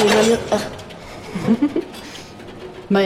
El radio. Ah. Va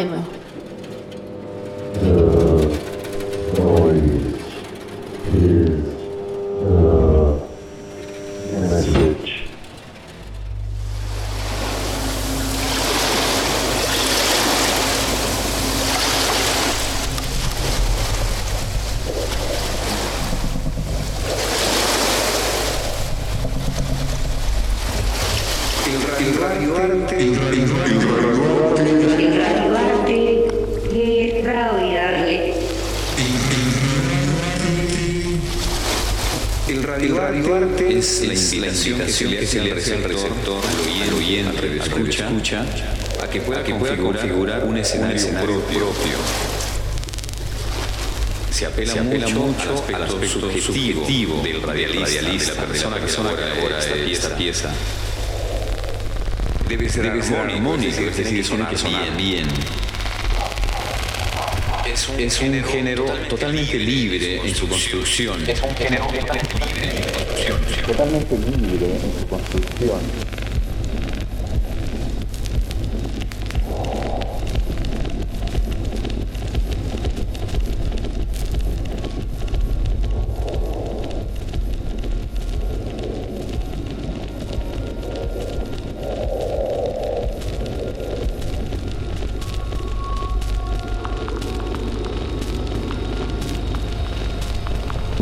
apela, mucho, al aspecto subjetivo, del radialista, de la persona, que elabora esta pieza. Debe ser, armónico, es decir, tiene que sonar bien. Es un, es un género totalmente libre en su construcción. Es un género totalmente libre en su construcción. totalmente libre en su construcción.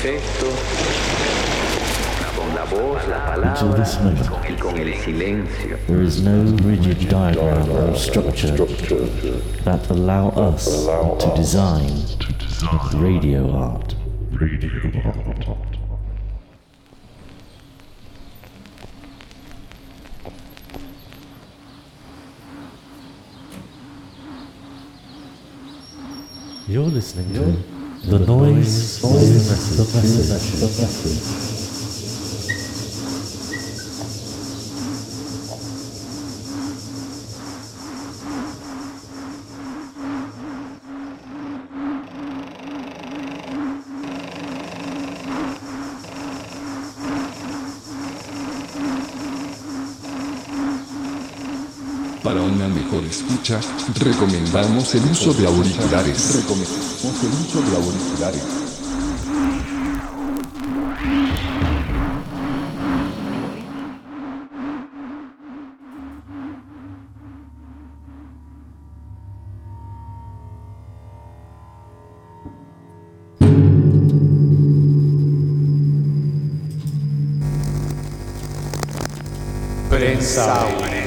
con con la voz, la Until palabra this moment, y con el silencio. there is no rigid diagram or structure that allow us to design radio art. Radio art. You're listening to the noise dois, the dois, mejor escucha, recomendamos el uso de auriculares. Recomendamos el uso de auriculares. Prensa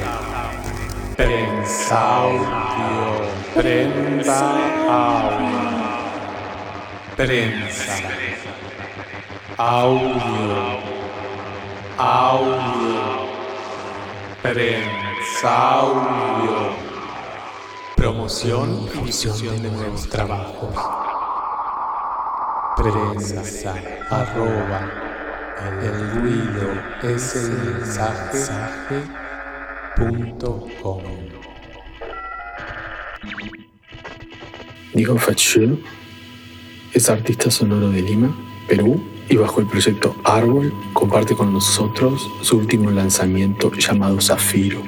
audio. Prensa audio. Prensa audio. Audio. Prensa audio. Promoción y difusión de nuevos trabajos. Prensa. Arroba. El ruido es el mensaje. Diego Fatschul es artista sonoro de Lima, Perú, y bajo el proyecto Árbol comparte con nosotros su último lanzamiento llamado Zafiro.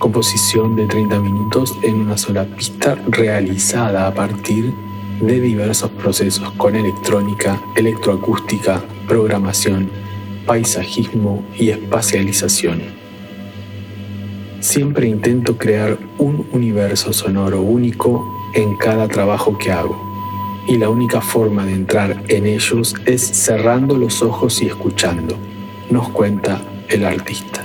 Composición de 30 minutos en una sola pista realizada a partir de diversos procesos con electrónica, electroacústica, programación, paisajismo y espacialización. Siempre intento crear un universo sonoro único en cada trabajo que hago. Y la única forma de entrar en ellos es cerrando los ojos y escuchando, nos cuenta el artista.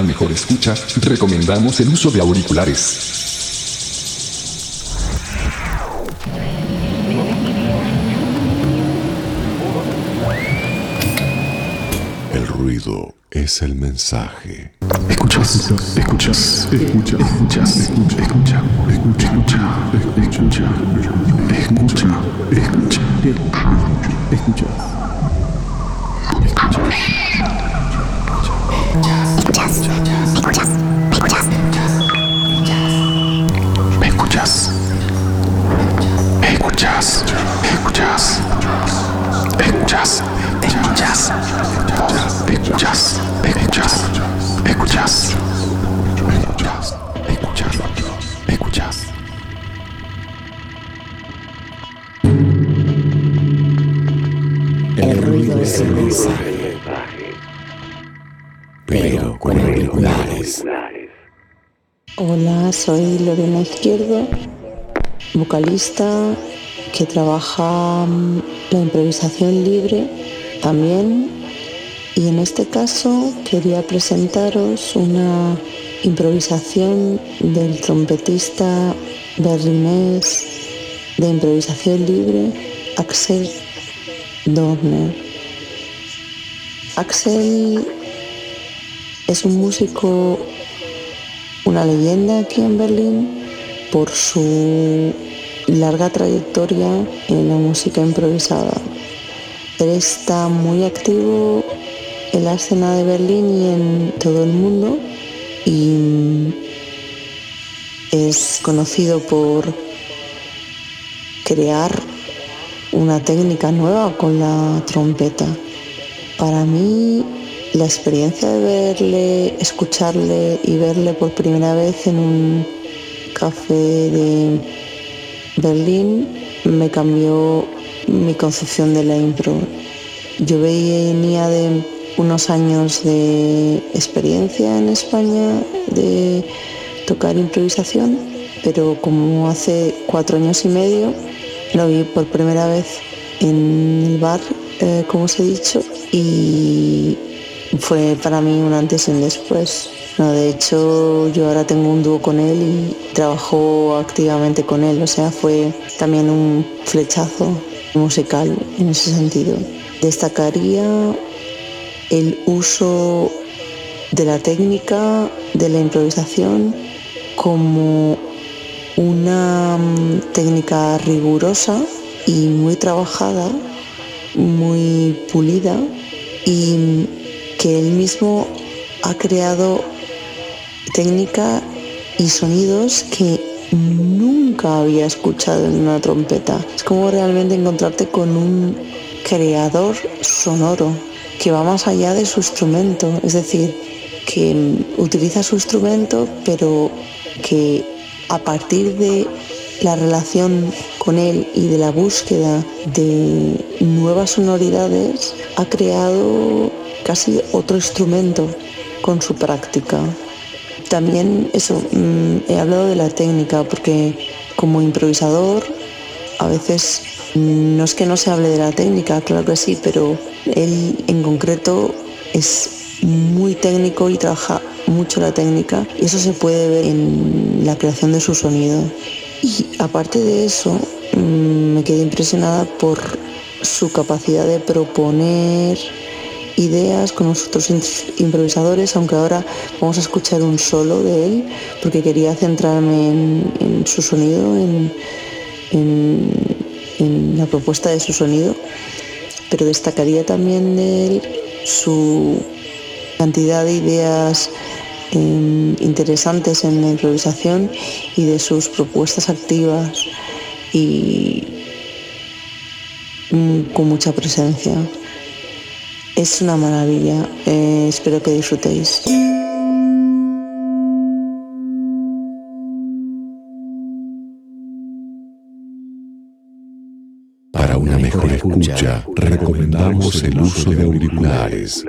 Una mejor escucha, recomendamos el uso de auriculares. El ruido es el mensaje. Escuchas, escuchas, escuchas, escuchas, escucha, escucha, escucha, escucha, escucha, escucha, escucha. Mensaje, pero con auriculares. Hola, soy Lorena Izquierdo, vocalista que trabaja mm, la improvisación libre también y en este caso quería presentaros una improvisación del trompetista berlinés de improvisación libre Axel Dorner. Axel es un músico, una leyenda aquí en Berlín por su larga trayectoria en la música improvisada. Él está muy activo en la escena de Berlín y en todo el mundo y es conocido por crear una técnica nueva con la trompeta. Para mí la experiencia de verle, escucharle y verle por primera vez en un café de Berlín me cambió mi concepción de la impro. Yo venía de unos años de experiencia en España de tocar improvisación, pero como hace cuatro años y medio lo vi por primera vez en el bar, eh, como os he dicho, y fue para mí un antes y un después. No, de hecho, yo ahora tengo un dúo con él y trabajo activamente con él, o sea, fue también un flechazo musical en ese sentido. Destacaría el uso de la técnica, de la improvisación, como una mm, técnica rigurosa y muy trabajada, muy pulida y que él mismo ha creado técnica y sonidos que nunca había escuchado en una trompeta. Es como realmente encontrarte con un creador sonoro que va más allá de su instrumento, es decir, que utiliza su instrumento pero que a partir de la relación con él y de la búsqueda de nuevas sonoridades ha creado casi otro instrumento con su práctica. También eso, mm, he hablado de la técnica porque como improvisador a veces mm, no es que no se hable de la técnica, claro que sí, pero él en concreto es muy técnico y trabaja mucho la técnica y eso se puede ver en la creación de su sonido. Y aparte de eso, mm, me quedé impresionada por su capacidad de proponer ideas con los otros improvisadores, aunque ahora vamos a escuchar un solo de él, porque quería centrarme en, su sonido, en, en la propuesta de su sonido, pero destacaría también de él su cantidad de ideas eh, interesantes en la improvisación y de sus propuestas activas y mm, con mucha presencia. Es una maravilla, eh, espero que disfrutéis. Para una mejor escucha, recomendamos el uso de auriculares.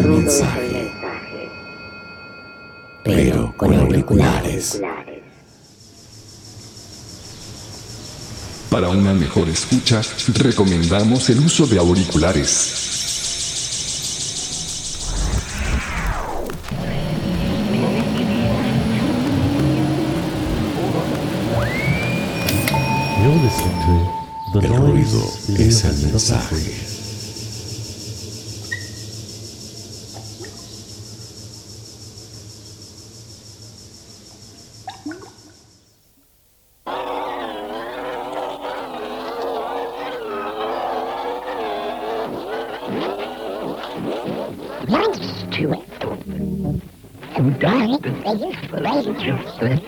Ruido es el mensaje, pero con auriculares. Para una mejor escucha, recomendamos el uso de auriculares. The El Noise ruido is es el mensaje. Thank you.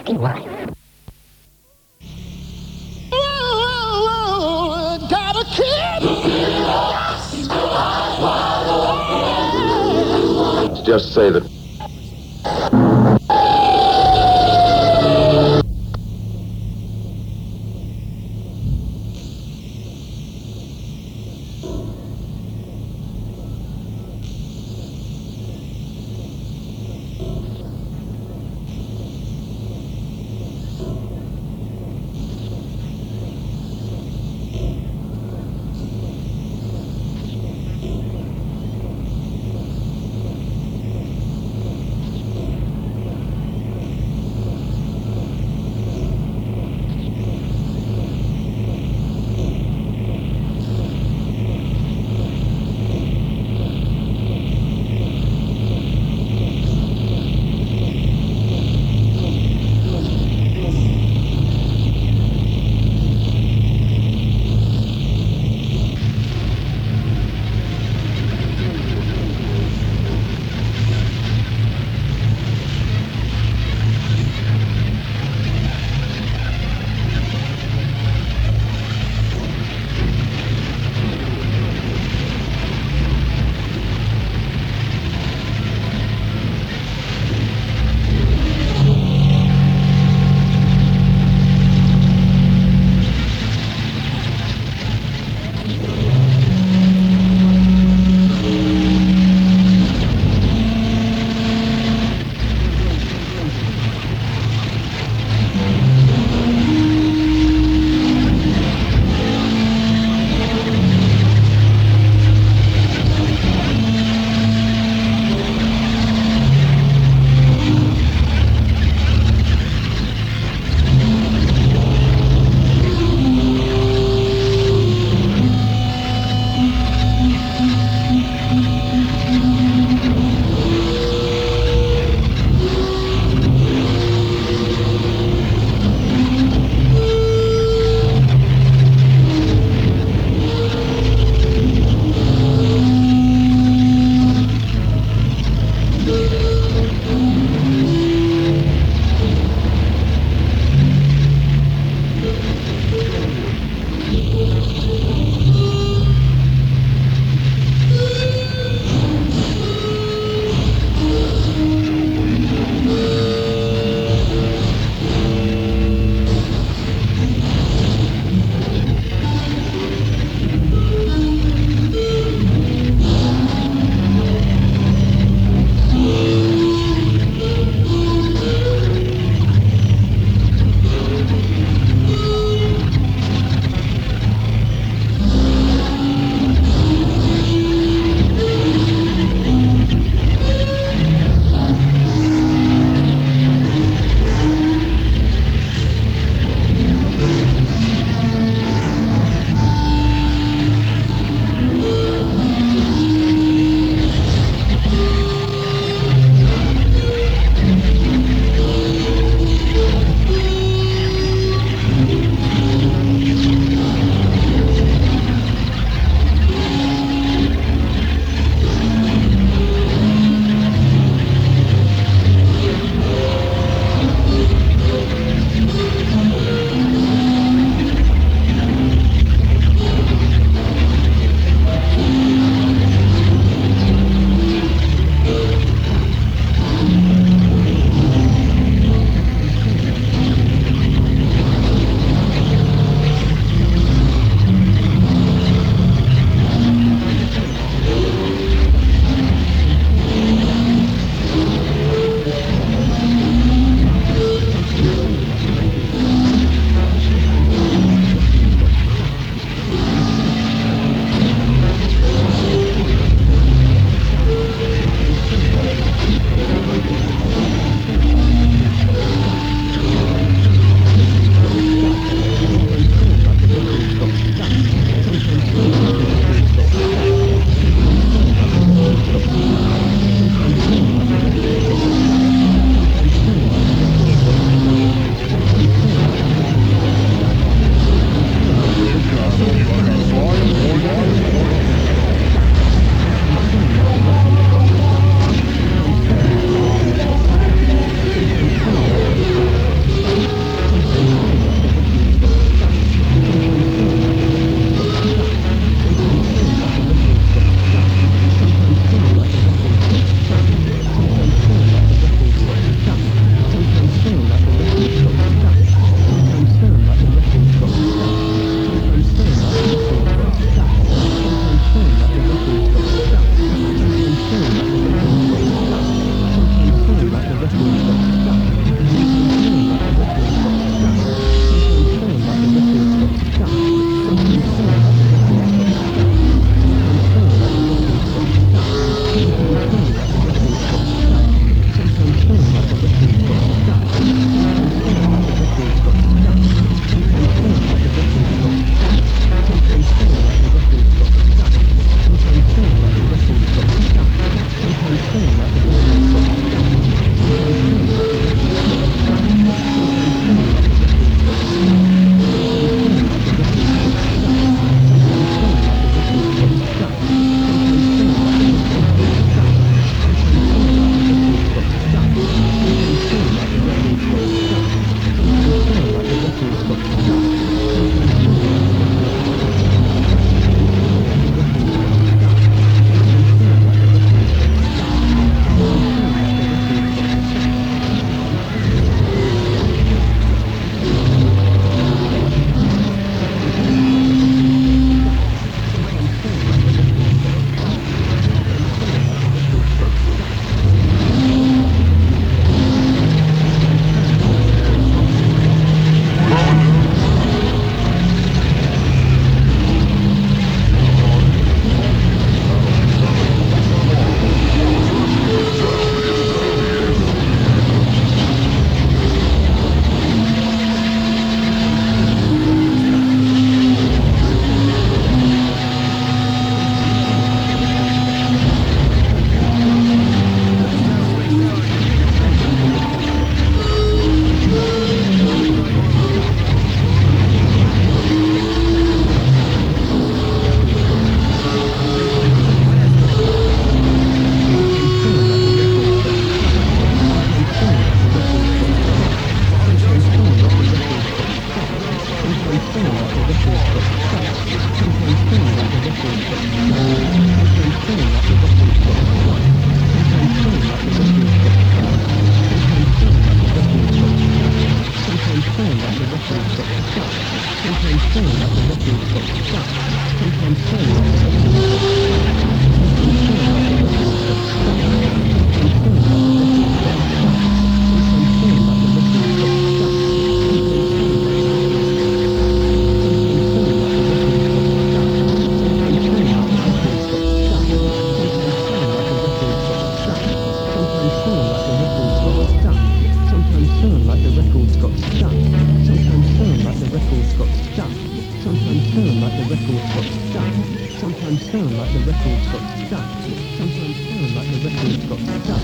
Records got stuck. Sometimes sound like the records got stuck. Sometimes sound like the records got stuck.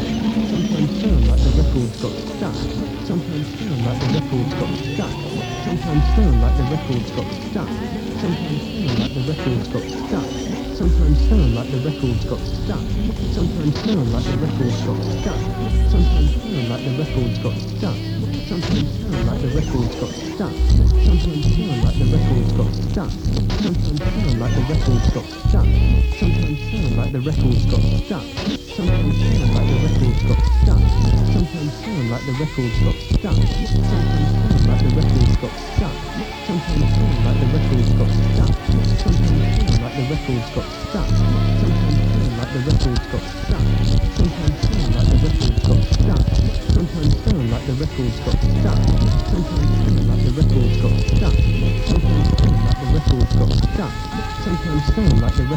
Sometimes sound like the records got stuck. Sometimes sound like the records got stuck. Sometimes sound like the records got stuck. Sometimes sound like the records got stuck. Sometimes sound like the records got stuck. Sometimes sound like the records got stuck. Sometimes sound like the records got stuck. Sometimes sound like the records got stuck. Sometimes sound like the records got stuck. Sometimes sound like the records got stuck. Sometimes sound like the records got stuck. Sometimes sound like the records got stuck. Sometimes sound like the records got stuck. Sometimes sound like the records got stuck. Sometimes sound like the records got stuck. Sometimes sound like the records got stuck. Sometimes sound like the records got stuck. Sometimes sound like the records got stuck. Sometimes sound like the records got